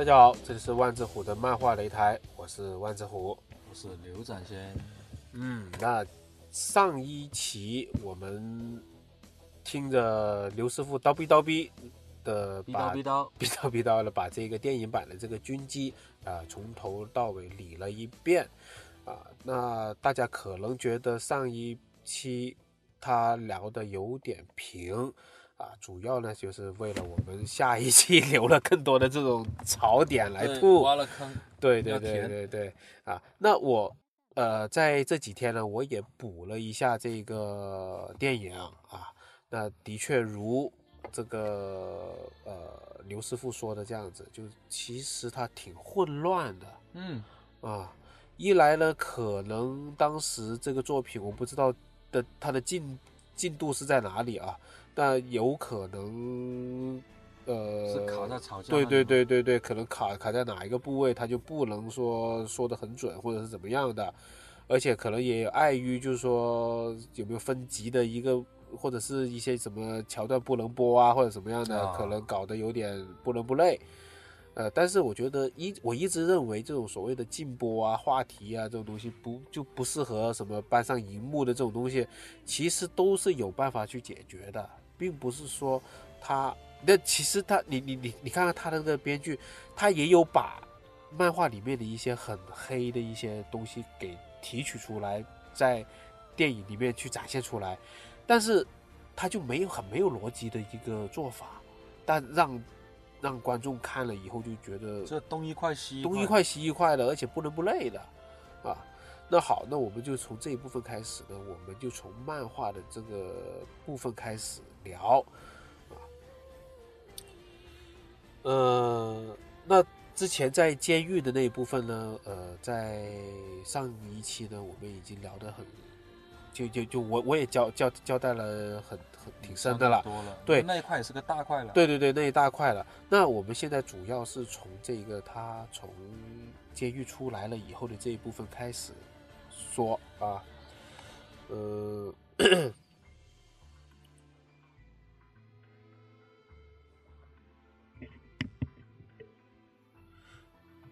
大家好，这里是万智虎的漫画擂台，我是万智虎，我是刘展先。嗯，那上一期我们听着刘师傅叨逼叨逼的，逼叨逼叨逼叨逼叨的把这个电影版的这个军机啊从头到尾理了一遍啊，那大家可能觉得上一期他聊的有点平。啊，主要呢就是为了我们下一期 留了更多的这种槽点来吐，挖了坑，对对对对对啊。那我呃在这几天呢，我也补了一下这个电影啊。那的确如这个呃刘师傅说的这样子，就其实它挺混乱的。嗯啊，一来呢，可能当时这个作品我不知道的它的进进度是在哪里啊。那有可能，呃，是卡在吵架。对对对对对，可能卡卡在哪一个部位，他就不能说说的很准，或者是怎么样的。而且可能也碍于就是说有没有分级的一个，或者是一些什么桥段不能播啊，或者什么样的，可能搞得有点不伦不类。呃，但是我觉得一我一直认为这种所谓的禁播啊、话题啊这种东西不就不适合什么搬上荧幕的这种东西，其实都是有办法去解决的。并不是说他，那其实他，你你你你看看他的那个编剧，他也有把漫画里面的一些很黑的一些东西给提取出来，在电影里面去展现出来，但是他就没有很没有逻辑的一个做法，但让让观众看了以后就觉得这东一块西东一块西一块的，而且不伦不类的啊。那好，那我们就从这一部分开始呢，我们就从漫画的这个部分开始聊啊。呃，那之前在监狱的那一部分呢，呃，在上一期呢，我们已经聊得很，就就就我我也交交交代了很很挺深的了，多了，对，那一块也是个大块了，对对对，那一大块了。那我们现在主要是从这个他从监狱出来了以后的这一部分开始。说啊，呃，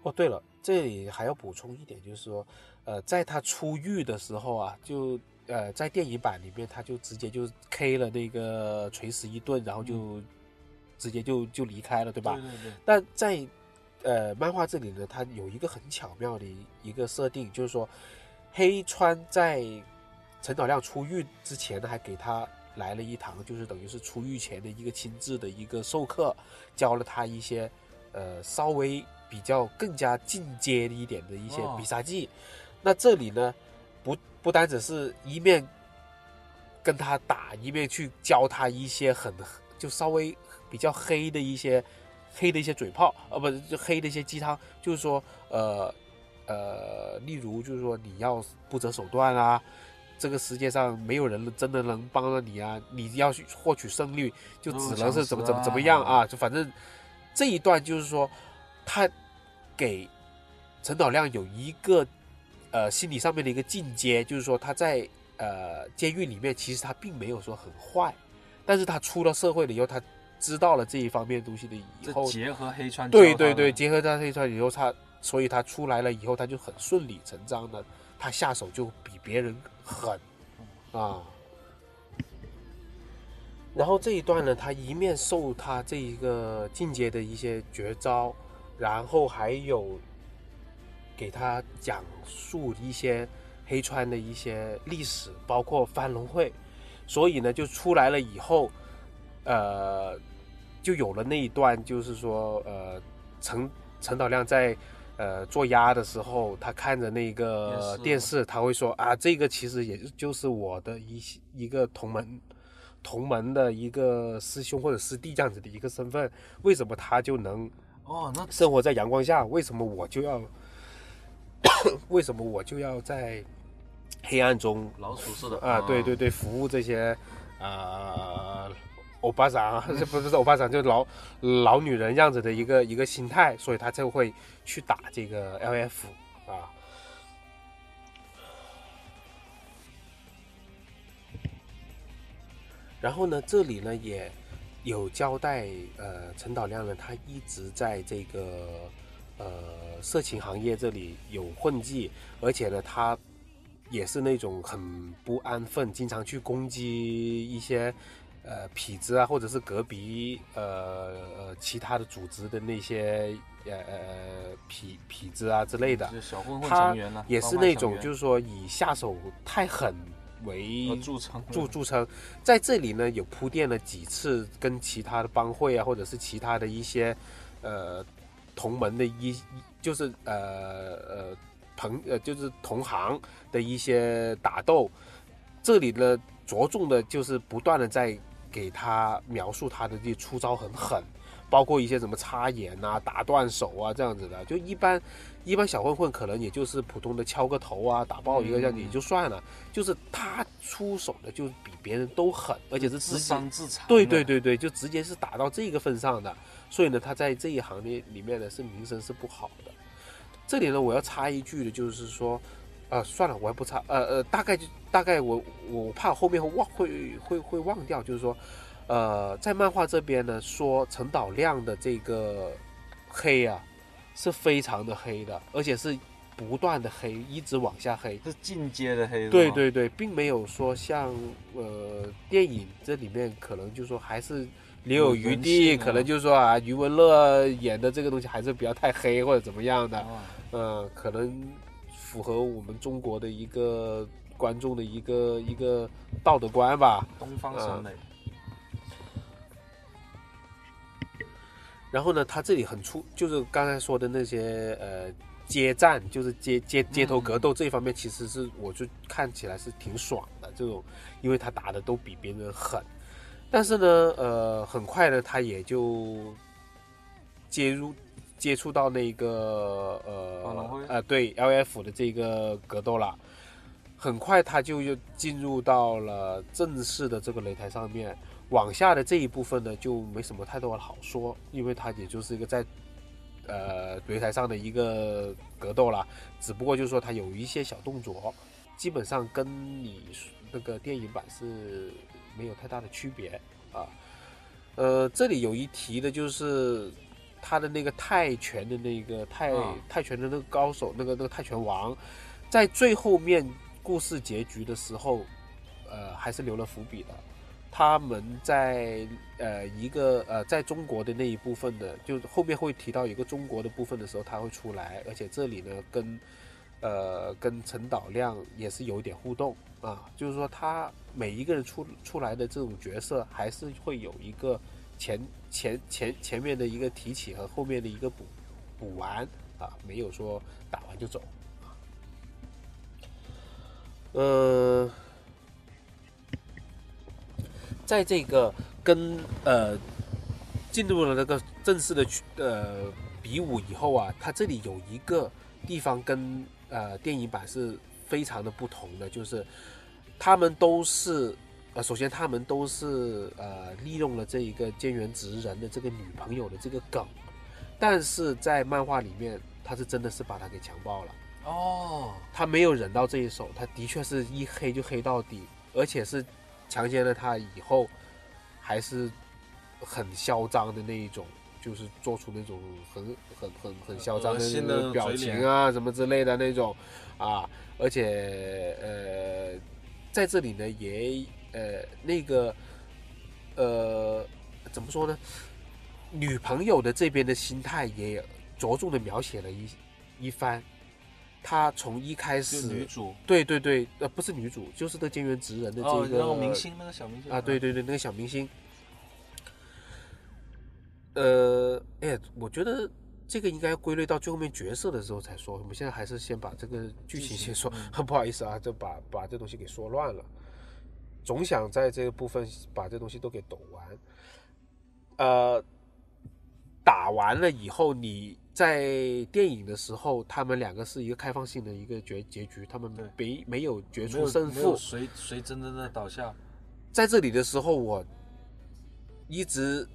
哦，对了，这里还要补充一点，就是说，呃，在他出狱的时候啊，就呃，在电影版里面，他就直接就 K 了那个锤石一顿，然后就直接就就离开了，对吧？对对对。但在呃漫画这里呢，它有一个很巧妙的一个设定，就是说。黑川在陈导亮出狱之前呢，还给他来了一堂，就是等于是出狱前的一个亲自的一个授课，教了他一些呃稍微比较更加进阶一点的一些必杀技。那这里呢，不不单只是一面跟他打，一面去教他一些很就稍微比较黑的一些黑的一些嘴炮，呃，不是就黑的一些鸡汤，就是说呃。呃，例如就是说你要不择手段啊，这个世界上没有人真的能帮到你啊，你要去获取胜利，就只能是怎么怎么怎么样啊，就反正这一段就是说，他给陈导亮有一个呃心理上面的一个进阶，就是说他在呃监狱里面其实他并没有说很坏，但是他出了社会了以后，他知道了这一方面东西的以后，结合黑川，对对对，结合他黑川以后他。所以他出来了以后，他就很顺理成章的，他下手就比别人狠，啊。然后这一段呢，他一面受他这一个进阶的一些绝招，然后还有给他讲述一些黑川的一些历史，包括翻龙会。所以呢，就出来了以后，呃，就有了那一段，就是说，呃，陈陈导亮在。呃，做鸭的时候，他看着那个电视，他会说啊，这个其实也就是我的一一个同门，同门的一个师兄或者师弟这样子的一个身份，为什么他就能哦，那生活在阳光下？为什么我就要？为什么我就要在黑暗中老鼠似的啊？对对对，服务这些啊。欧巴桑，这不是欧巴桑，就是老老女人样子的一个一个心态，所以他就会去打这个 LF 啊。然后呢，这里呢也有交代，呃，陈导亮呢，他一直在这个呃色情行业这里有混迹，而且呢，他也是那种很不安分，经常去攻击一些呃痞子啊，或者是隔壁呃呃其他的组织的那些呃呃痞痞子啊之类的，就是小混混成员呢，也是那种就是说以下手太狠为著称著著称，在这里呢有铺垫了几次跟其他的帮会啊，或者是其他的一些呃同门的一就是呃呃朋呃就是同行的一些打斗，这里呢着重的就是不断的在给他描述他的这出招很狠。包括一些什么插眼啊、打断手啊这样子的，就一般一般小混混可能也就是普通的敲个头啊、打爆一个这样也就算了，就是他出手的就比别人都狠，而且是自接伤自残。对对，对对，就直接是打到这个份上的，所以呢，他在这一行业里面呢是名声是不好的。这里呢，我要插一句的就是说，呃，算了，我还不插，呃呃，大概就大概我我怕后面会忘会会会忘掉，就是说，呃，在漫画这边呢，说陈导亮的这个黑啊是非常的黑的，而且是不断的黑，一直往下黑。是进阶的黑。对，对对，并没有说像呃电影这里面可能就是说还是留有余地，可能就是说啊余文乐演的这个东西还是比较太黑或者怎么样的，啊，嗯、可能符合我们中国的一个观众的一个一个道德观吧。东方审美。然后呢，他这里很出，就是刚才说的那些呃街战，就是街街街头格斗这一方面，其实是我就看起来是挺爽的这种，因为他打的都比别人狠。但是呢，呃，很快呢，他也就接入接触到那个呃呃对 L F 的这个格斗了。很快他就又进入到了正式的这个擂台上面，往下的这一部分呢，就没什么太多的好说，因为他也就是一个在呃擂台上的一个格斗啦，只不过就是说他有一些小动作，基本上跟你那个电影版是没有太大的区别啊。呃，这里有一提的就是他的那个泰拳的那个泰、啊泰拳的那个高手，那个那个泰拳王，在最后面故事结局的时候，呃，还是留了伏笔的。他们在呃一个呃在中国的那一部分的，就后面会提到一个中国的部分的时候，他会出来，而且这里呢跟呃跟陈导亮也是有一点互动啊，就是说他每一个人出出来的这种角色，还是会有一个前前前前面的一个提起和后面的一个补补完啊，没有说打完就走啊。呃，在这个跟呃进入了那个正式的呃比武以后啊，它这里有一个地方跟呃电影版是非常的不同的，就是他们都是呃首先他们都是呃利用了这一个菅原直人的这个女朋友的这个梗，但是在漫画里面他是真的是把她给强暴了。哦，他没有忍到这一手，他的确是一黑就黑到底，而且是强奸了他以后，还是很嚣张的那一种，就是做出那种很很很很嚣张的表情啊什么之类的那种啊，而且呃，在这里呢也呃那个呃怎么说呢，女朋友的这边的心态也着重的描写了一一番。她从一开始，女主对对对，呃，不是女主，就是那菅原直人的这个明星，那个小明星啊，对，对对，那个小明星。呃，哎，我觉得这个应该归类到最后面角色的时候才说。我们现在还是先把这个剧情先说，嗯不好意思啊，就把把这东西给说乱了。总想在这个部分把这东西都给抖完。呃，打完了以后，你在电影的时候，他们两个是一个开放性的一个结结局，他们对没没有决出胜负。谁谁真正的倒下，在这里的时候，我一直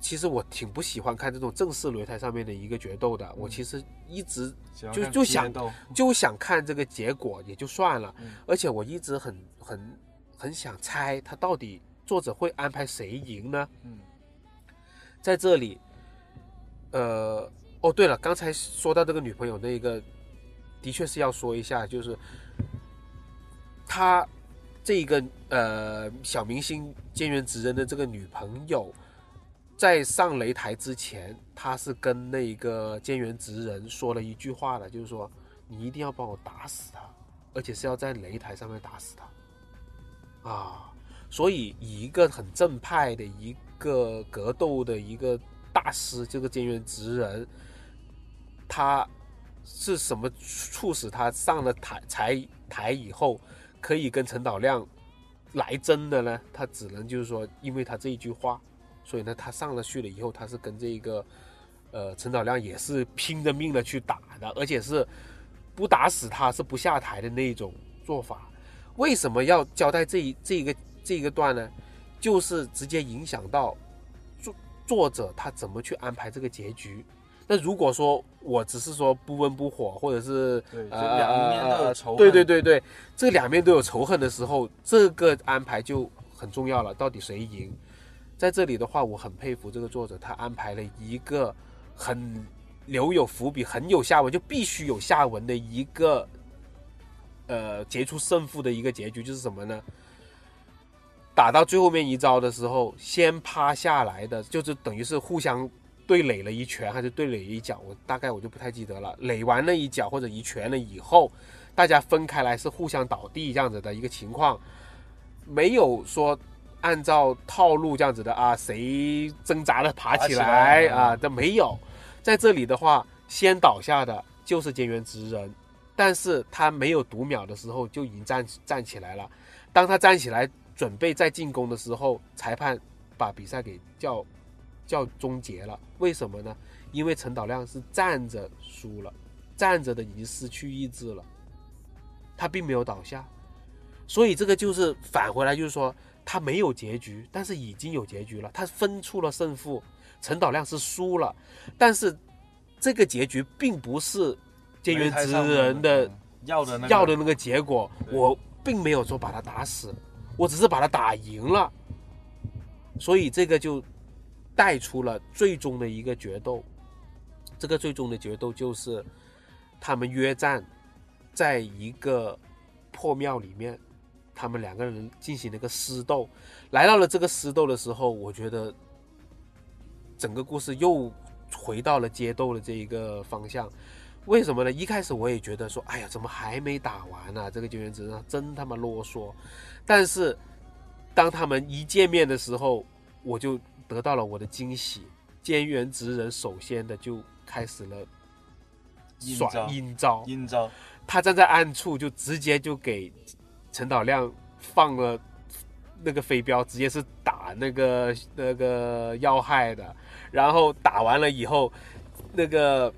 其实我挺不喜欢看这种正式擂台上面的一个决斗的。我其实一直就就想就想看这个结果也就算了，嗯而且我一直很很很想猜他到底作者会安排谁赢呢？嗯，在这里，呃，哦，对了，刚才说到这个女朋友那个，的确是要说一下，就是他这个呃小明星菅原直人的这个女朋友，在上擂台之前，他是跟那个菅原直人说了一句话的，就是说你一定要帮我打死他，而且是要在擂台上面打死他，啊，所以以一个很正派的一个格斗的一个大师，这个菅原直人，他是什么促使他上了台台台以后，可以跟陈导亮来真的呢？他只能就是说，因为他这一句话，所以呢，他上了去了以后，他是跟这个呃陈早亮也是拼着命的去打的，而且是不打死他是不下台的那一种做法。为什么要交代这一这一个这一个段呢？就是直接影响到作作者他怎么去安排这个结局。那如果说我只是说不温不火，或者是对，两面都有呃仇恨。对对对对，这两面都有仇恨的时候，这个安排就很重要了。到底谁赢？在这里的话，我很佩服这个作者，他安排了一个很留有伏笔、很有下文，就必须有下文的一个呃结出胜负的一个结局，就是什么呢？打到最后面一招的时候，先趴下来的，就是等于是互相对垒了一拳，还是对垒一脚，我大概我就不太记得了。垒完了一脚或者一拳了以后，大家分开来是互相倒地这样子的一个情况，没有说按照套路这样子的啊，谁挣扎的爬起来来啊，这没有。在这里的话，先倒下的就是菅原直人，但是他没有读秒的时候就已经站站起来了。当他站起来准备再进攻的时候，裁判把比赛给叫叫终结了。为什么呢？因为陈导亮是站着输了，站着的已经失去意志了，他并没有倒下，所以这个就是返回来，就是说他没有结局，但是已经有结局了，他分出了胜负。陈导亮是输了，但是这个结局并不是菅原直人的要的那个结果，我并没有说把他打死，我只是把他打赢了，所以这个就带出了最终的一个决斗。这个最终的决斗就是他们约战，在一个破庙里面，他们两个人进行了一个私斗。来到了这个私斗的时候，我觉得整个故事又回到了街斗的这一个方向。为什么呢？一开始我也觉得说，哎呀，怎么还没打完呢、这个救援之人真他妈啰嗦。但是当他们一见面的时候，我就得到了我的惊喜。菅原直人首先的就开始了耍阴招，阴招，他站在暗处就直接就给陈导亮放了那个飞镖，直接是打那个那个要害的。然后打完了以后，那个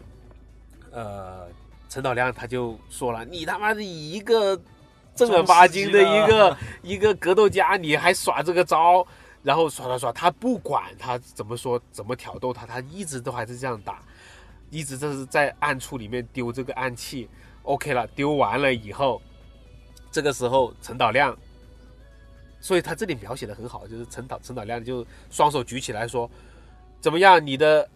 呃陈导亮他就说了：“你他妈的一个正儿八经的一个一个格斗家，你还耍这个招？”然后耍耍耍，他不管他怎么说怎么挑逗他，他一直都还是这样打，一直这是在暗处里面丢这个暗器。OK 了，丢完了以后，这个时候陈导亮，所以他这里描写的很好，就是陈导陈导亮就双手举起来说：“怎么样，你的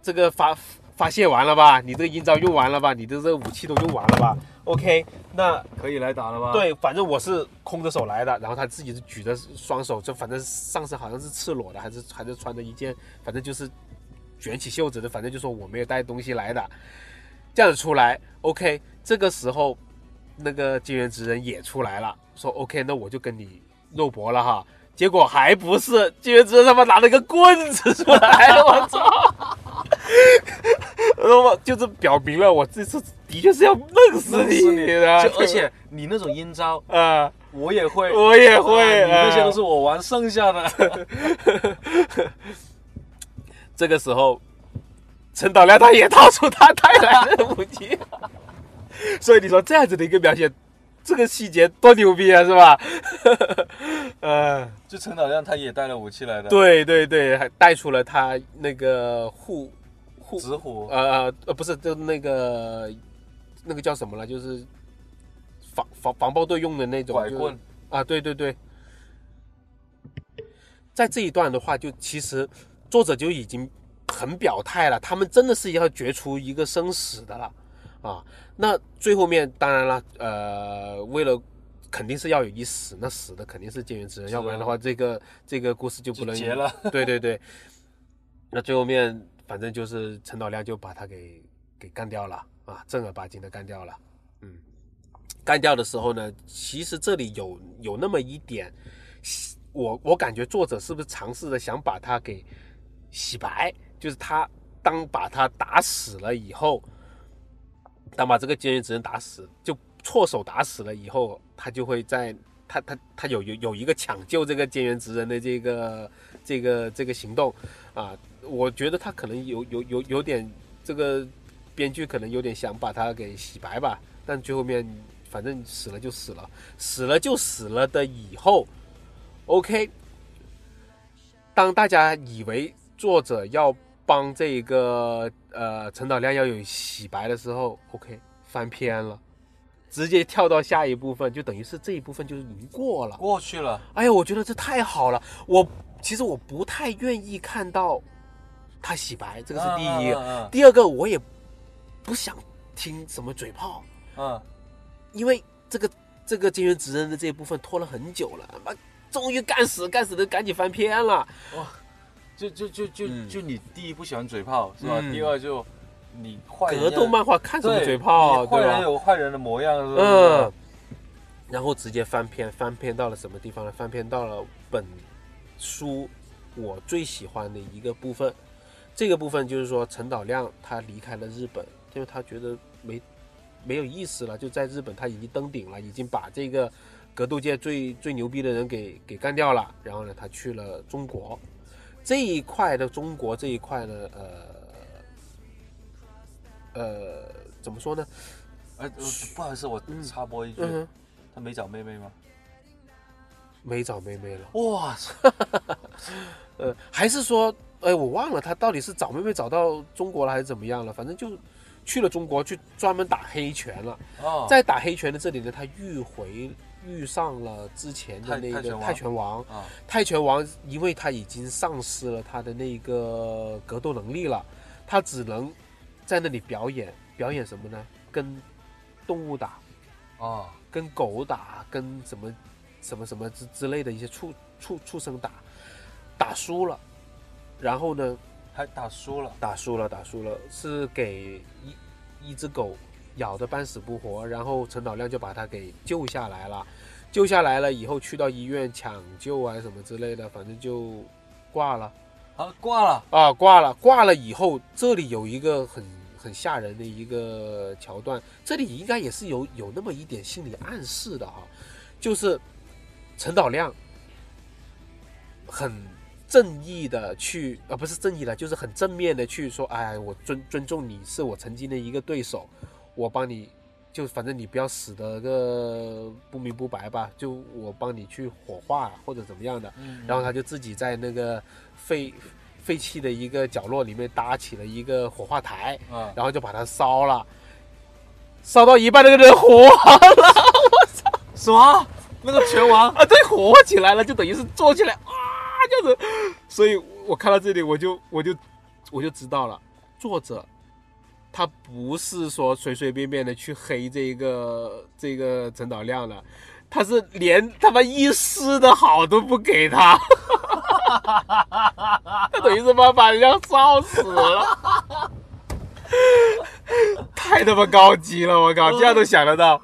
这个发发泄完了吧？你这个阴招用完了吧？你的这个武器都用完了吧？OK，那可以来打了吧？，对，反正我是空着手来的，然后他自己是举着双手，就反正上身好像是赤裸的，还是还是穿着一件，反正就是卷起袖子的，反正就说我没有带东西来的，这样子出来，OK，这个时候那个金元直人也出来了，说 OK，那我就跟你肉搏了哈，结果还不是金元直人他妈拿了个棍子出来，我操！我就是表明了我这次的确是要弄死你的，就而且你那种阴招 啊。我也会，我也会，啊你那些啊都是我玩剩下的。这个时候，陈导亮他也掏出他带来的武器，所以你说这样子的一个描写，这个细节多牛逼啊，是吧？呃，就陈导亮他也带了武器来的，，对对对，还带出了他那个护护直火，呃呃不是，就那个那个叫什么了，就是防防防暴队用的那种就是拐棍，啊，对对对，在这一段的话，就其实作者就已经很表态了，他们真的是要决出一个生死的了啊。那最后面当然了，呃，为了肯定是要有一死，那死的肯定是菅原直人，要不然的话，这个这个故事就不能就结了。对对对，那最后面反正就是陈导亮就把他给给干掉了啊，正儿八经的干掉了。嗯，干掉的时候呢，其实这里有有那么一点，我我感觉作者是不是尝试着想把他给洗白，就是他当把他打死了以后，当把这个菅原直人打死，就错手打死了以后，他就会在他他他有有有一个抢救这个菅原直人的这个这个这个行动啊，我觉得他可能有有有有点这个编剧可能有点想把他给洗白吧，但最后面反正死了就死了，死了就死了的以后，OK，当大家以为作者要帮这一个呃陈导亮要有洗白的时候，OK 翻篇了，直接跳到下一部分，就等于是这一部分就是已经过了。过去了，哎呀，我觉得这太好了。我其实我不太愿意看到他洗白，这个是第一。嗯第二个，我也不想听什么嘴炮，嗯，因为这个这个金元直人的这一部分拖了很久了，妈终于干死干死的赶紧翻篇了。就就就就嗯就你第一不喜欢嘴炮是吧？嗯第二就你坏人格斗漫画看什么嘴炮，你坏人对吧？有坏人的模样是吧？嗯，然后直接翻篇，翻篇到了什么地方呢？翻篇到了本书我最喜欢的一个部分，这个部分就是说陈导亮他离开了日本，因为他觉得没没有意思了，就在日本他已经登顶了，已经把这个格斗界最最牛逼的人给给干掉了，然后呢，他去了中国这一块的中国这一块呢，呃呃，怎么说呢？哎，呃不好意思，我嗯插播一句，他没找妹妹吗？没找妹妹了。哇，呃，还是说，哎，我忘了他到底是找妹妹找到中国了还是怎么样了？反正就去了中国，去专门打黑拳了。哦，在打黑拳的这里呢，他遇回遇上了之前的那个泰泰拳王。泰拳王。啊，泰拳王因为他已经丧失了他的那个格斗能力了，他只能在那里表演，表演什么呢？跟动物打，啊，跟狗打，跟什么什么什么之之类的一些畜畜畜生打，打输了，然后呢，还打输了，打输了，打输了，是给一一只狗咬得半死不活，然后陈导亮就把他给救下来了，救下来了以后去到医院抢救啊什么之类的，反正就挂了。啊，挂了，啊，挂了，挂了以后，这里有一个很很吓人的一个桥段，这里应该也是有有那么一点心理暗示的哈，就是陈导亮很正义的去，啊，不是正义的，就是很正面的去说，哎，我尊尊重你，是我曾经的一个对手，我帮你，就反正你不要死的个不明不白吧，就我帮你去火化或者怎么样的，嗯然后他就自己在那个废废弃的一个角落里面搭起了一个火化台，啊，然后就把它烧了，烧到一半那个人活了，我 操什么？那个拳王啊，对，火起来了，就等于是坐起来啊，这样子。所以我看到这里，我就我就我就知道了，作者他不是说随随便便的去黑这个这个陈导亮了，他是连他妈一丝的好都不给他，他等于是把把人家烧死了。太他妈高级了！我靠，这样都想得到，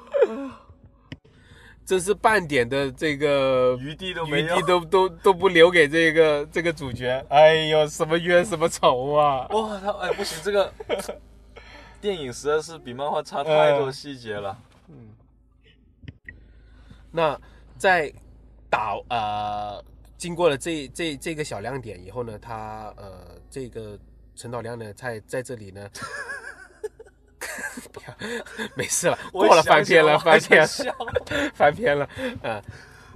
真是半点的这个余地都没有余地。都都都不留给这个这个主角。哎呦，什么冤什么仇啊！哇，他哎不行，这个电影实在是比漫画差太多细节了。嗯那在打呃，经过了这这这个小亮点以后呢，他呃，这个陈导亮呢，在在这里呢，没事了，我过了翻篇了，翻篇了，翻篇了，呃。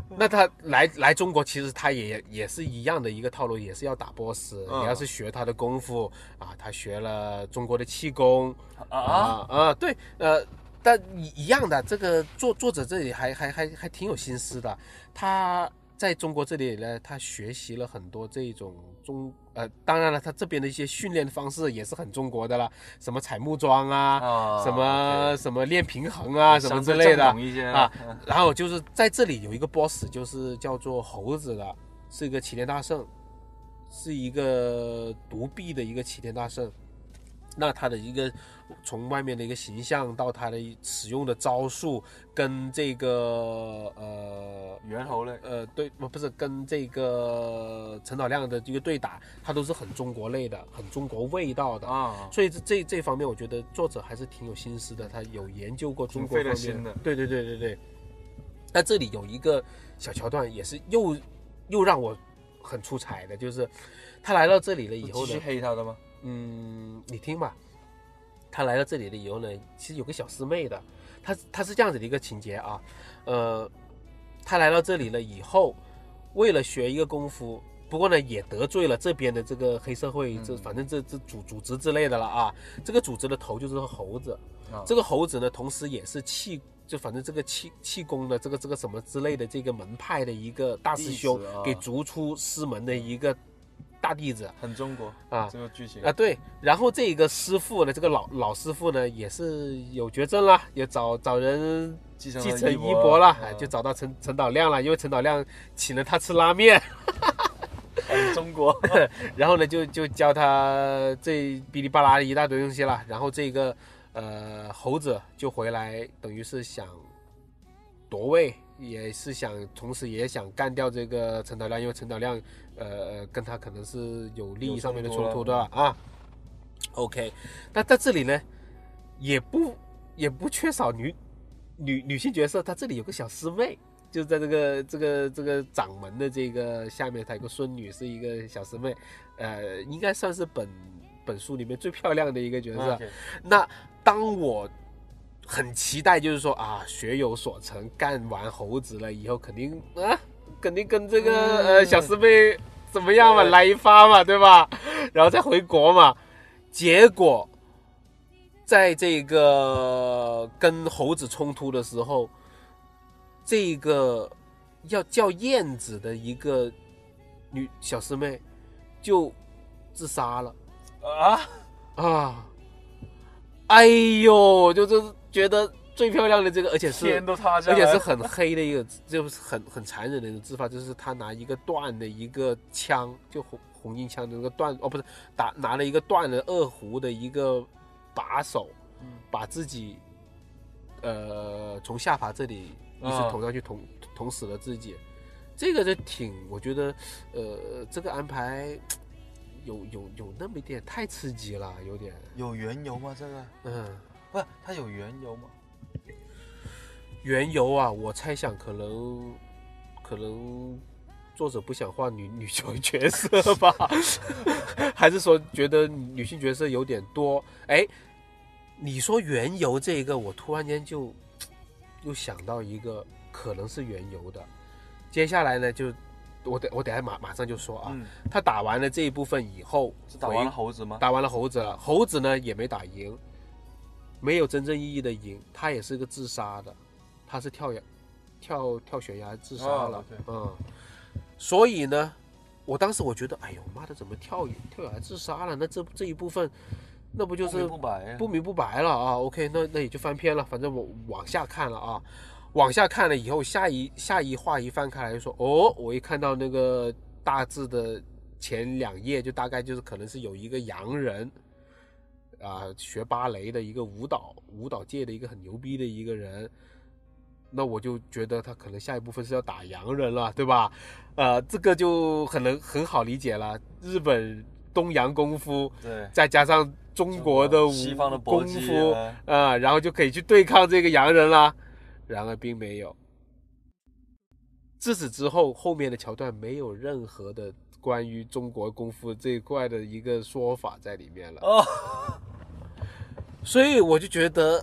那他来来中国，其实他也也是一样的一个套路，也是要打 boss，、嗯也要是学他的功夫啊。他学了中国的气功，啊，啊啊，对，呃，但一一样的，这个作作者这里还还还还挺有心思的。他在中国这里呢，他学习了很多这种中呃，当然了，他这边的一些训练方式也是很中国的了，什么踩木桩啊，啊，什么什么练平衡啊，什么之类的啊。然后就是在这里有一个 boss，就是叫做猴子的，是一个齐天大圣，是一个独臂的一个齐天大圣。那他的一个从外面的一个形象到他的使用的招数，跟这个呃猿猴类，呃对不不是跟这个陈导亮的一个对打，他都是很中国类的，很中国味道的。啊，所以这这这方面，我觉得作者还是挺有心思的，他有研究过中国方面心的对对对对对。那这里有一个小桥段，也是又又让我很出彩的，就是他来到这里了以后呢是，黑他的吗？嗯，你听吧，他来到这里了以后呢，其实有个小师妹的，他他是这样子的一个情节啊，呃，他来到这里了以后，为了学一个功夫，不过呢也得罪了这边的这个黑社会，这嗯。反正这这组组织之类的了啊，这个组织的头就是猴子，啊。这个猴子呢，同时也是气。就反正这个气气功的这个这个什么之类的这个门派的一个大师兄给逐出师门的一个大弟子，很中国啊。这个剧情。啊，对，然后这个师傅呢，这个老老师傅呢，也是有绝症了，也找找人继承继承衣钵钵了，就找到陈陈导亮了，因为陈导亮请了他吃拉面，很中国，然后呢，就就教他这哔哩吧啦的一大堆东西了，然后这个呃猴子就回来，等于是想夺位，也是想同时也想干掉这个陈导亮，因为陈导亮呃呃跟他可能是有利益上面的冲突冲突的啊。OK，那在这里呢，也不也不缺少女女女性角色，她这里有个小师妹。就是在这个这个这个掌门的这个下面，她有个孙女，是一个小师妹，呃，应该算是本本书里面最漂亮的一个角色。那当我很期待，就是说啊，学有所成，干完猴子了以后，肯定啊，肯定跟这个、嗯呃小师妹怎么样嘛，对来一发嘛，对吧？然后再回国嘛。结果在这个跟猴子冲突的时候，这个要叫燕子的一个女小师妹就自杀了。啊，啊，哎呦，就就是觉得最漂亮的这个，而且是天都塌下来，而且是很黑的一个，就是很很残忍的一种自发，就是他拿一个断的一个枪，就红红缨枪的那个断，哦不是打拿了一个断的二胡的一个把手，嗯。把自己呃从下巴这里一直啊捅上去，捅捅死了自己。这个就挺，我觉得，呃，这个安排有有有那么一点太刺激了，有点，有缘由吗？这个？嗯，不是，它有缘由吗？缘由啊，我猜想可能可能作者不想画女女角角色吧，还是说觉得女性角色有点多？哎，你说缘由这一个，我突然间就又想到一个可能是缘由的。接下来呢，就我等我等下马马上就说啊，嗯，他打完了这一部分以后，是打完了猴子吗？打完了猴子了，猴子呢也没打赢，没有真正意义的赢，他也是个自杀的，他是跳崖跳跳悬崖自杀了，哦嗯，所以呢，我当时我觉得，哎呦妈的，怎么跳跳崖自杀了？那这这一部分，那不就是不明不白了啊？OK，那那也就翻篇了，反正我往下看了啊，往下看了以后，下一下一话一翻开来就说，哦，我一看到那个大致的前两页，就大概就是可能是有一个洋人。啊，学芭蕾的一个舞蹈舞蹈界的一个很牛逼的一个人，那我就觉得他可能下一部分是要打洋人了，对吧？呃，这个就很能很好理解了，日本东洋功夫对，再加上中国的武西方的功夫，啊啊，然后就可以去对抗这个洋人了。然而并没有。自此之后，后面的桥段没有任何的关于中国功夫这一块的一个说法在里面了。哦，所以我就觉得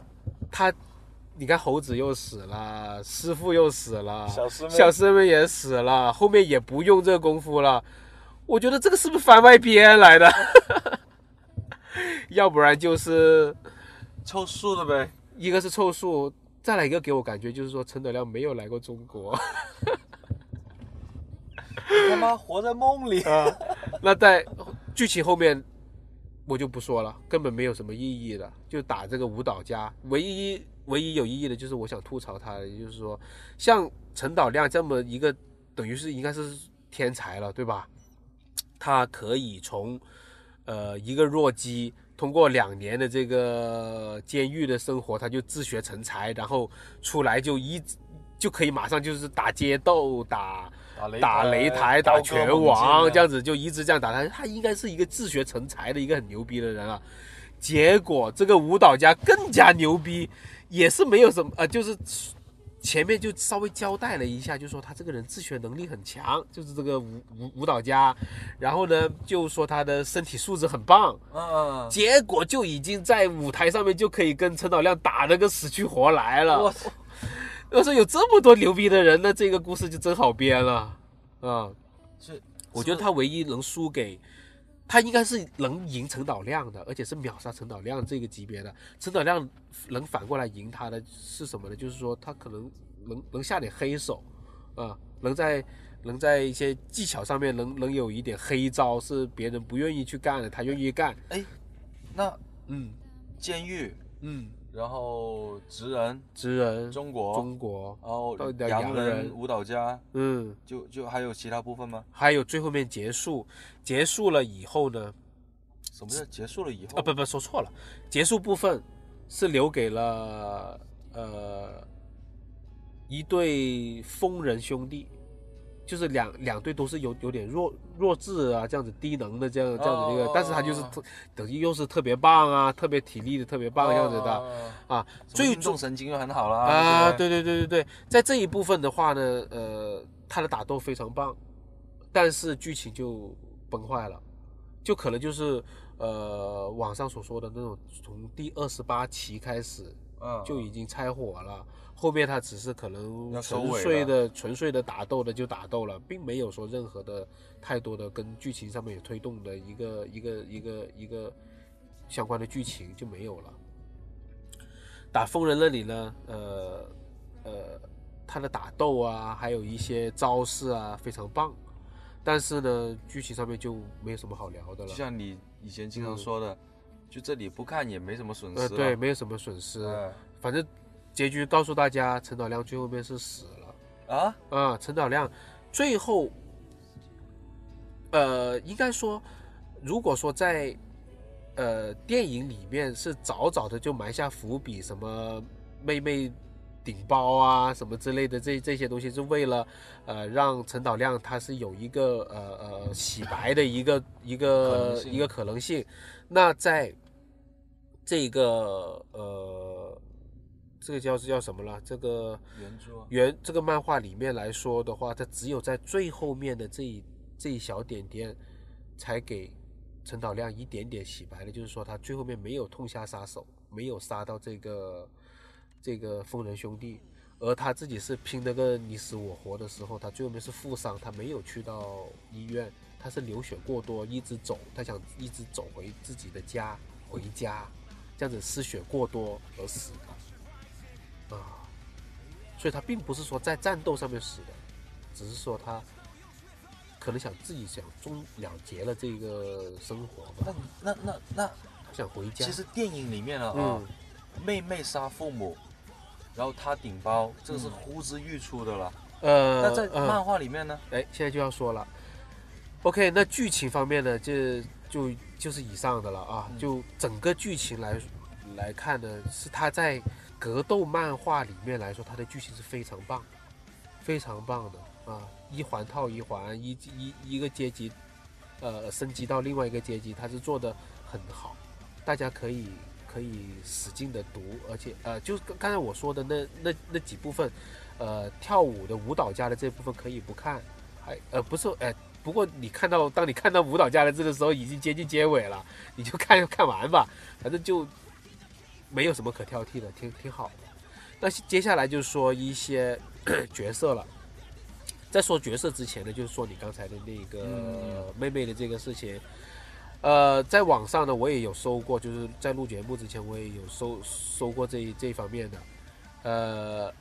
他，你看猴子又死了，师傅又死了，小师妹小师妹也死了，后面也不用这功夫了。我觉得这个是不是番外篇来的？要不然就是凑数的呗。一个是凑数，再来一个给我感觉就是说陈德亮没有来过中国 他妈活在梦里。啊。那在剧情后面我就不说了，根本没有什么意义了，就打这个舞蹈家。唯一唯一有意义的就是我想吐槽他，也就是说，像陈导亮这么一个，等于是应该是天才了，对吧？他可以从呃一个弱鸡，通过两年的这个监狱的生活，他就自学成才，然后出来就一就可以马上就是打街斗打。打擂台、打拳王这样子，就一直这样打他。他应该是一个自学成才的一个很牛逼的人啊。结果这个舞蹈家更加牛逼，也是没有什么呃，就是前面就稍微交代了一下，就说他这个人自学能力很强，就是这个舞舞舞蹈家。然后呢，就说他的身体素质很棒。嗯。结果就已经在舞台上面就可以跟陈导亮打了个死去活来了。我操！要是有这么多牛逼的人，那这个故事就真好编了，啊！是，我觉得他唯一能输给，他应该是能赢陈导亮的，而且是秒杀陈导亮这个级别的。陈导亮能反过来赢他的是什么呢？就是说他可能能能下点黑手，啊，能在能在一些技巧上面能能有一点黑招，是别人不愿意去干的，他愿意干。哎，那嗯，监狱，嗯。然后职人，职人，中国，中国，然后洋人舞蹈家，嗯，就就还有其他部分吗？还有最后面结束，结束了以后呢？什么叫结束了以后？啊，不不，说错了，结束部分是留给了呃一对疯人兄弟。就是两两队都是有有点弱弱智啊，这样子低能的这样这样子一个，但是他就是特等于又是特别棒啊，特别体力的特别棒这样子的啊，最重神经又很好了啊，对对？对对对，在这一部分的话呢，呃，他的打斗非常棒，但是剧情就崩坏了，就可能就是呃网上所说的那种从第二十八期开始，就已经拆火了。后面他只是可能纯粹的、纯粹的打斗的就打斗了，并没有说任何的太多的跟剧情上面有推动的一个一个一个一个相关的剧情就没有了。打疯人那里呢，呃呃，他的打斗啊，还有一些招式啊非常棒，但是呢，剧情上面就没有什么好聊的了。就像你以前经常说的，就这里不看也没什么损失。呃，对，没有什么损失，反正。结局告诉大家，陈导亮最后面是死了啊啊！陈导亮最后，呃，应该说，如果说在呃电影里面是早早的就埋下伏笔，什么妹妹顶包啊，什么之类的，这这些东西是为了呃让陈导亮他是有一个呃呃洗白的一个 一个一个可能性。那在这个呃。这个叫是叫什么了？这个原著原这个漫画里面来说的话，它只有在最后面的这一这一小点点，才给陈导亮一点点洗白了。就是说他最后面没有痛下杀手，没有杀到这个这个疯人兄弟，而他自己是拼了个你死我活的时候，他最后面是负伤，他没有去到医院，他是流血过多一直走，他想一直走回自己的家回家，这样子失血过多而死的。啊，所以他并不是说在战斗上面死的，只是说他可能想自己想终了结了这个生活吧。那那那那他想回家。其实电影里面了啊，妹妹杀父母，然后他顶包，这个是呼之欲出的了。呃，那在漫画里面呢？哎，现在就要说了。OK，那剧情方面呢，就就就是以上的了啊。就整个剧情来来看呢，是他在。格斗漫画里面来说，它的剧情是非常棒，非常棒的啊！一环套一环，一一一个阶级，呃，升级到另外一个阶级，它是做的很好。大家可以可以使劲的读，而且呃，就刚才我说的那那那几部分，呃，跳舞的舞蹈家的这部分可以不看，还呃不是哎，不过你看到当你看到舞蹈家的这个时候，已经接近结尾了，你就看看完吧，反正就。没有什么可挑剔的，挺挺好的。那接下来就是说一些 角色了。在说角色之前呢，就是说你刚才的那个妹妹的这个事情。呃，在网上呢，我也有搜过，就是在录节目之前，我也有搜搜过这一这方面的。呃，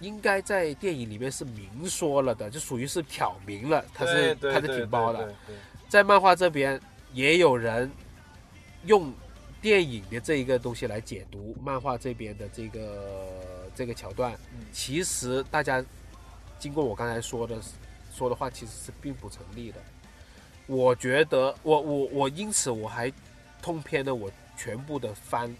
应该在电影里面是明说了的，就属于是挑明了，他是他是挺包的。在漫画这边也有人用电影的这一个东西来解读漫画这边的这个这个桥段。其实大家经过我刚才说的说的话，其实是并不成立的。我觉得，我我我因此我还通篇的我全部的翻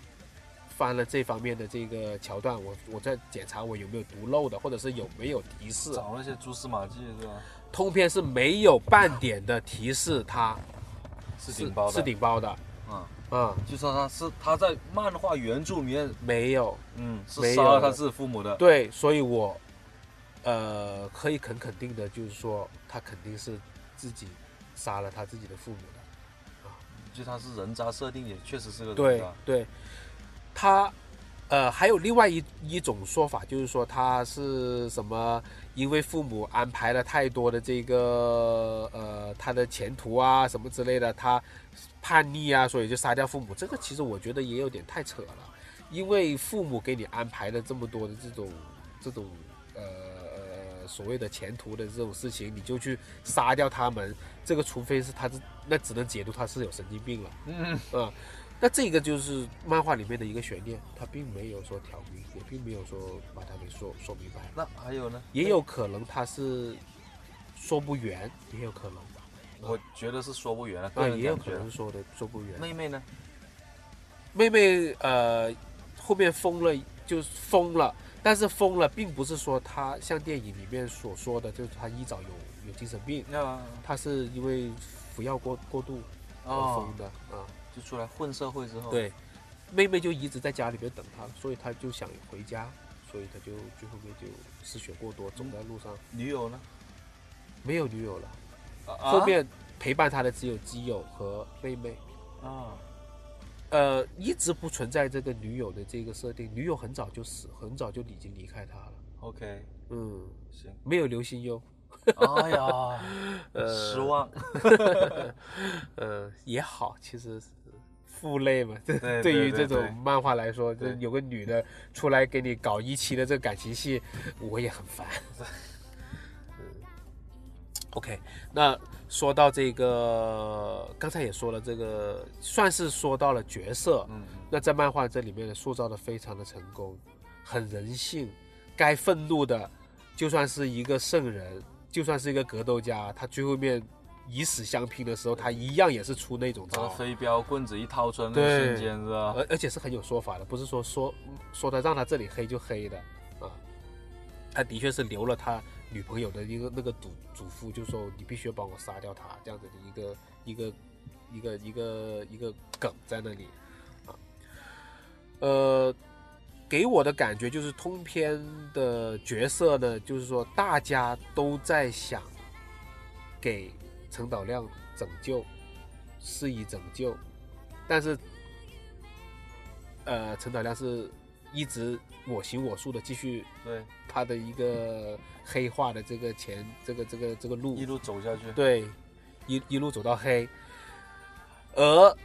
翻了这方面的这个桥段，我我在检查我有没有读漏的，或者是有没有提示，找那些蛛丝马迹，是吧？通篇是没有半点的提示，它是顶包的，是顶包的，嗯嗯，就说他是他在漫画原著里面没有，嗯，是杀了他自己父母的，对，所以我呃可以很肯定的就是说，他肯定是自己。杀了他自己的父母的，啊，就他是人渣设定，也确实是个对对，他，呃，还有另外一一种说法，就是说他是什么？因为父母安排了太多的这个呃他的前途啊什么之类的，他叛逆啊，所以就杀掉父母。这个其实我觉得也有点太扯了，因为父母给你安排了这么多的这种这种呃呃。所谓的前途的这种事情，你就去杀掉他们，这个除非是他是那只能解读他是有神经病了。嗯啊，那这个就是漫画里面的一个悬念，他并没有说挑明，也并没有说把它给说说明白。那还有呢？也有可能他是说不圆，也有可能。我觉得是说不圆了啊，也有可能是说的说不圆。妹妹呢？妹妹呃，后面疯了，就疯了。但是疯了，并不是说她像电影里面所说的，就是她一早有有精神病，她是因为服药过过度而疯的啊，就出来混社会之后，对，妹妹就一直在家里边等他，所以他就想回家，所以他就最后面就失血过多，走在路上。女友呢？没有女友了，后面陪伴他的只有基友和妹妹啊。呃，一直不存在这个女友的这个设定，女友很早就死，很早就已经离开他了。OK，嗯，行，没有刘心悠。哎呀，失望。呃，也好，其实负累嘛。对，对于这种漫画来说，就有个女的出来给你搞一期的这个感情戏，我也很烦。嗯，OK，那。说到这个，刚才也说了，这个算是说到了角色。嗯，那在漫画这里面，塑造的非常的成功，很人性。该愤怒的，就算是一个圣人，就算是一个格斗家，他最后面以死相拼的时候，他一样也是出那种招。飞镖棍子一掏出来，那瞬间是吧？而而且是很有说法的，不是说说说他让他这里黑就黑的啊。他的确是留了他。女朋友的一个那个祖祖父就说：“你必须要帮我杀掉他。”这样子的一个一个一个一个一个梗在那里啊。呃，给我的感觉就是通篇的角色呢，就是说大家都在想给陈导亮拯救，施以拯救，但是呃，陈导亮是一直我行我素的继续对他的一个。黑化的这个前这个这个这个路一路走下去，对，一一路走到黑。而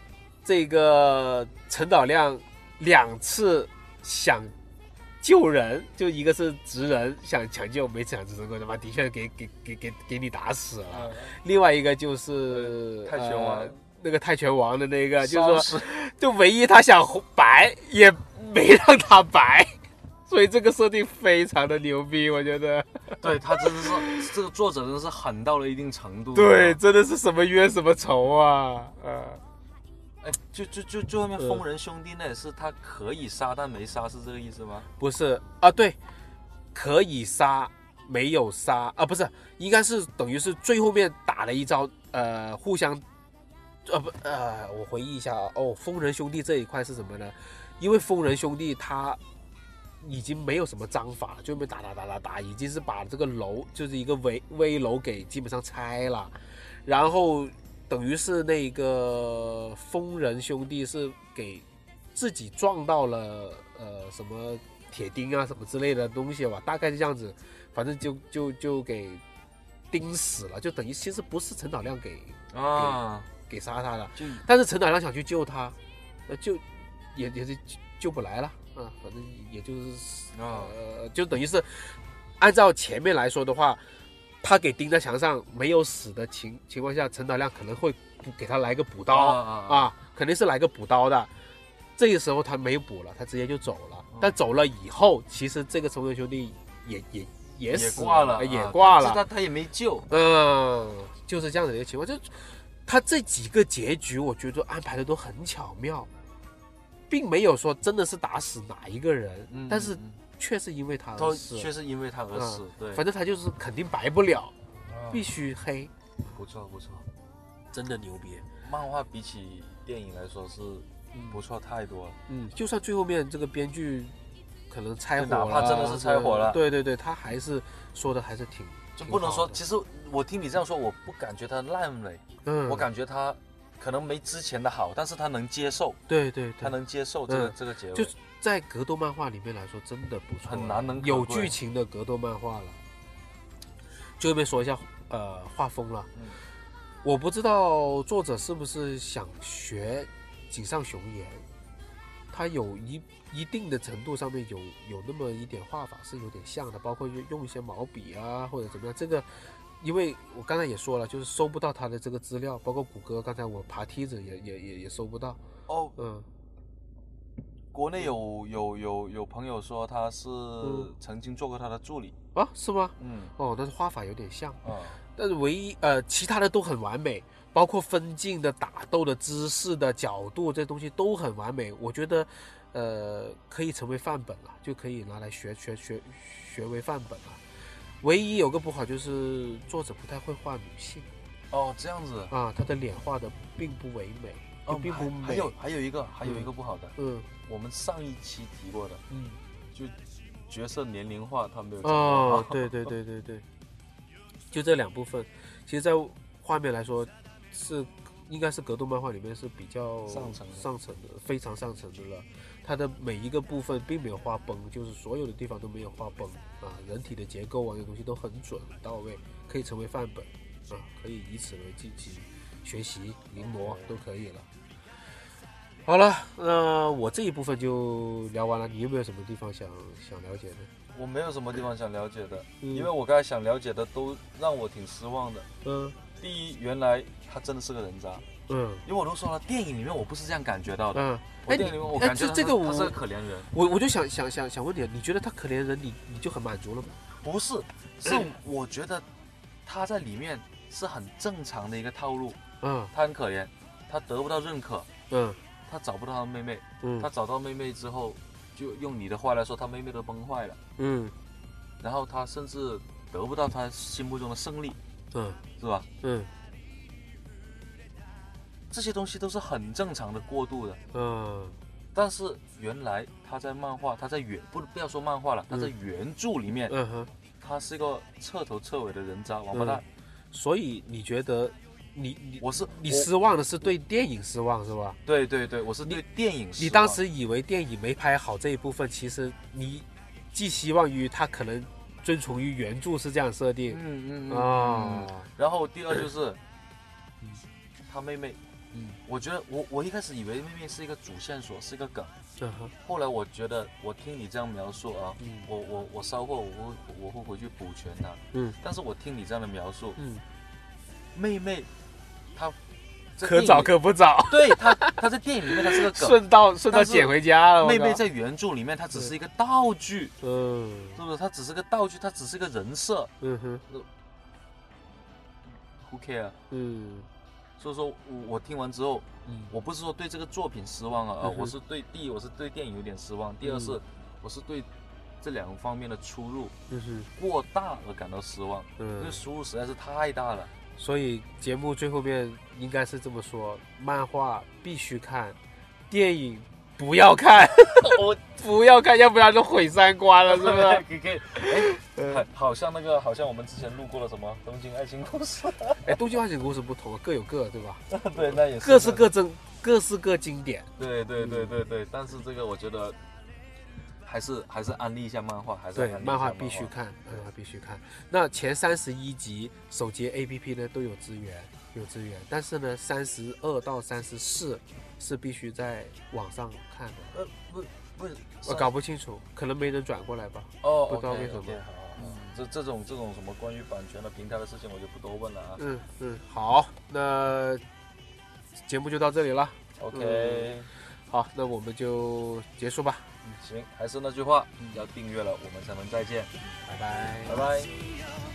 这个陈导亮两次想救人，就一个是直人想抢救没抢救成功，他妈的确给给给给给你打死了。另外一个就是泰拳王，那个泰拳王的那个，就是说，就唯一他想白也没让他白。所以这个设定非常的牛逼，我觉得。对他真的是这个作者真的是狠到了一定程度。对，真的是什么冤什么仇啊！呃，哎，就就就最后面疯人兄弟那也是他可以杀但没杀，是这个意思吗？不是啊，对，可以杀没有杀啊，不是，应该是等于是最后面打了一招，呃，互相，呃不呃，我回忆一下啊，哦，疯人兄弟这一块是什么呢？因为疯人兄弟他。已经没有什么章法了，就被打打打打打，已经是把这个楼就是一个危危楼给基本上拆了，然后等于是那个疯人兄弟是给自己撞到了呃什么铁钉啊什么之类的东西吧，大概是这样子，反正就就就给钉死了，就等于其实不是陈导亮给啊给杀他的，但是陈导亮想去救他，呃就也也是救不来了。啊，反正也就是啊，呃，就等于是按照前面来说的话，他给钉在墙上没有死的情情况下，陈导亮可能会给他来个补刀啊，肯定是来个补刀的。这个时候他没补了，他直接就走了。但走了以后，其实这个冲锋兄弟也也也死挂了，也挂了。他他也没救。嗯，就是这样的一个情况。就他这几个结局，我觉得安排的都很巧妙，并没有说真的是打死哪一个人，但是却是因为他而死，确是因为他而死。对，反正他就是肯定白不了，必须黑。不错不错，真的牛逼。漫画比起电影来说是。不错，太多了。嗯，就算最后面这个编剧可能拆火了，哪怕真的是拆火了，对对对，他还是说的还是挺，就不能说。其实我听你这样说，我不感觉他烂尾，嗯，我感觉他可能没之前的好，但是他能接受。对对，他能接受这个这个结尾。就在格斗漫画里面来说，真的不错，很难能有剧情的格斗漫画了。就后面说一下呃画风了，我不知道作者是不是想学。井上雄彦，他有一一定的程度上面有有那么一点画法是有点像的，包括用用一些毛笔啊或者怎么样。这个，因为我刚才也说了，就是搜不到他的这个资料，包括谷歌，刚才我爬梯子也也也也搜不到。哦，嗯，国内有有有有朋友说他是曾经做过他的助理啊？是吗？嗯，哦，但是画法有点像啊，但是唯一呃，其他的都很完美。包括分镜的打斗的姿势的角度，这东西都很完美。我觉得，呃，可以成为范本了，就可以拿来学学学学为范本了。唯一有个不好就是作者不太会画女性。哦，这样子啊，他的脸画的并不唯美，哦并不美。还有还有一个还有一个不好的，嗯，我们上一期提过的，嗯，就角色年龄化他没有。哦，对对对对对，就这两部分，其实，在画面来说。是，应该是格斗漫画里面是比较上层上层的，非常上层的了。它的每一个部分并没有画崩，就是所有的地方都没有画崩啊。人体的结构啊，这东西都很准很到位，可以成为范本啊，可以以此为进行学习临摹都可以了。好了，那我这一部分就聊完了。你有没有什么地方想想了解的？我没有什么地方想了解的，因为我刚才想了解的都让我挺失望的。嗯。第一，原来他真的是个人渣。嗯，因为我都说了，电影里面我不是这样感觉到的。嗯，哎，电影里面我感觉这个他是个可怜人。我我就想想想想问你，你觉得他可怜人，你你就很满足了吗？不是，是我觉得他在里面是很正常的一个套路。嗯，他很可怜，他得不到认可。嗯，他找不到他妹妹。嗯，他找到妹妹之后，就用你的话来说，他妹妹都崩坏了。嗯，然后他甚至得不到他心目中的胜利。嗯，是吧？嗯，这些东西都是很正常的过渡的。嗯，但是原来他在漫画，他在原不不要说漫画了，他在原著里面，嗯哼，他是一个彻头彻尾的人渣王八蛋。所以你觉得，你你我是你失望的是对电影失望是吧？对对对，我是对电影失望。你当时以为电影没拍好这一部分，其实你寄希望于他可能。遵从于原著是这样设定，嗯嗯啊，然后第二就是，他妹妹，嗯，我觉得我我一开始以为妹妹是一个主线索，是一个梗，后来我觉得我听你这样描述啊，嗯。我我我稍后我会我会回去补全它，嗯，但是我听你这样的描述，嗯，妹妹，她。可找可不找，对她，她在电影里面她是个梗，顺道顺道捡回家了。妹妹在原著里面她只是一个道具，嗯，是不是？她只是个道具，她只是个人设，嗯哼。Who care？嗯，所以说，我我听完之后，嗯，我不是说对这个作品失望啊，我是对第一，我是对电影有点失望；第二是，我是对这两个方面的出入就是。过大而感到失望，嗯，这出入实在是太大了。所以节目最后面应该是这么说：漫画必须看，电影不要看。我 不要看，要不然就毁三观了，是不是？可以可以。哎，好像那个，好像我们之前录过了什么《东京爱情故事》。哎，《东京爱情故事》不同，各有各，对吧？对，那也是。各是各真，各是各经典。对对对对对，但是这个我觉得。还是还是安利一下漫画还是对漫画。必须看漫画必须看。那前三十一集首机 app 呢都有资源有资源但是呢三十二到三十四是必须在网上看的。呃不不我搞不清楚可能没人转过来吧哦不知道为什么。嗯。这这种这种什么关于版权的平台的事情我就不多问了啊。嗯嗯好那节目就到这里了。Ok 好那我们就结束吧。行还是那句话要订阅了我们才能再见。拜拜。拜拜。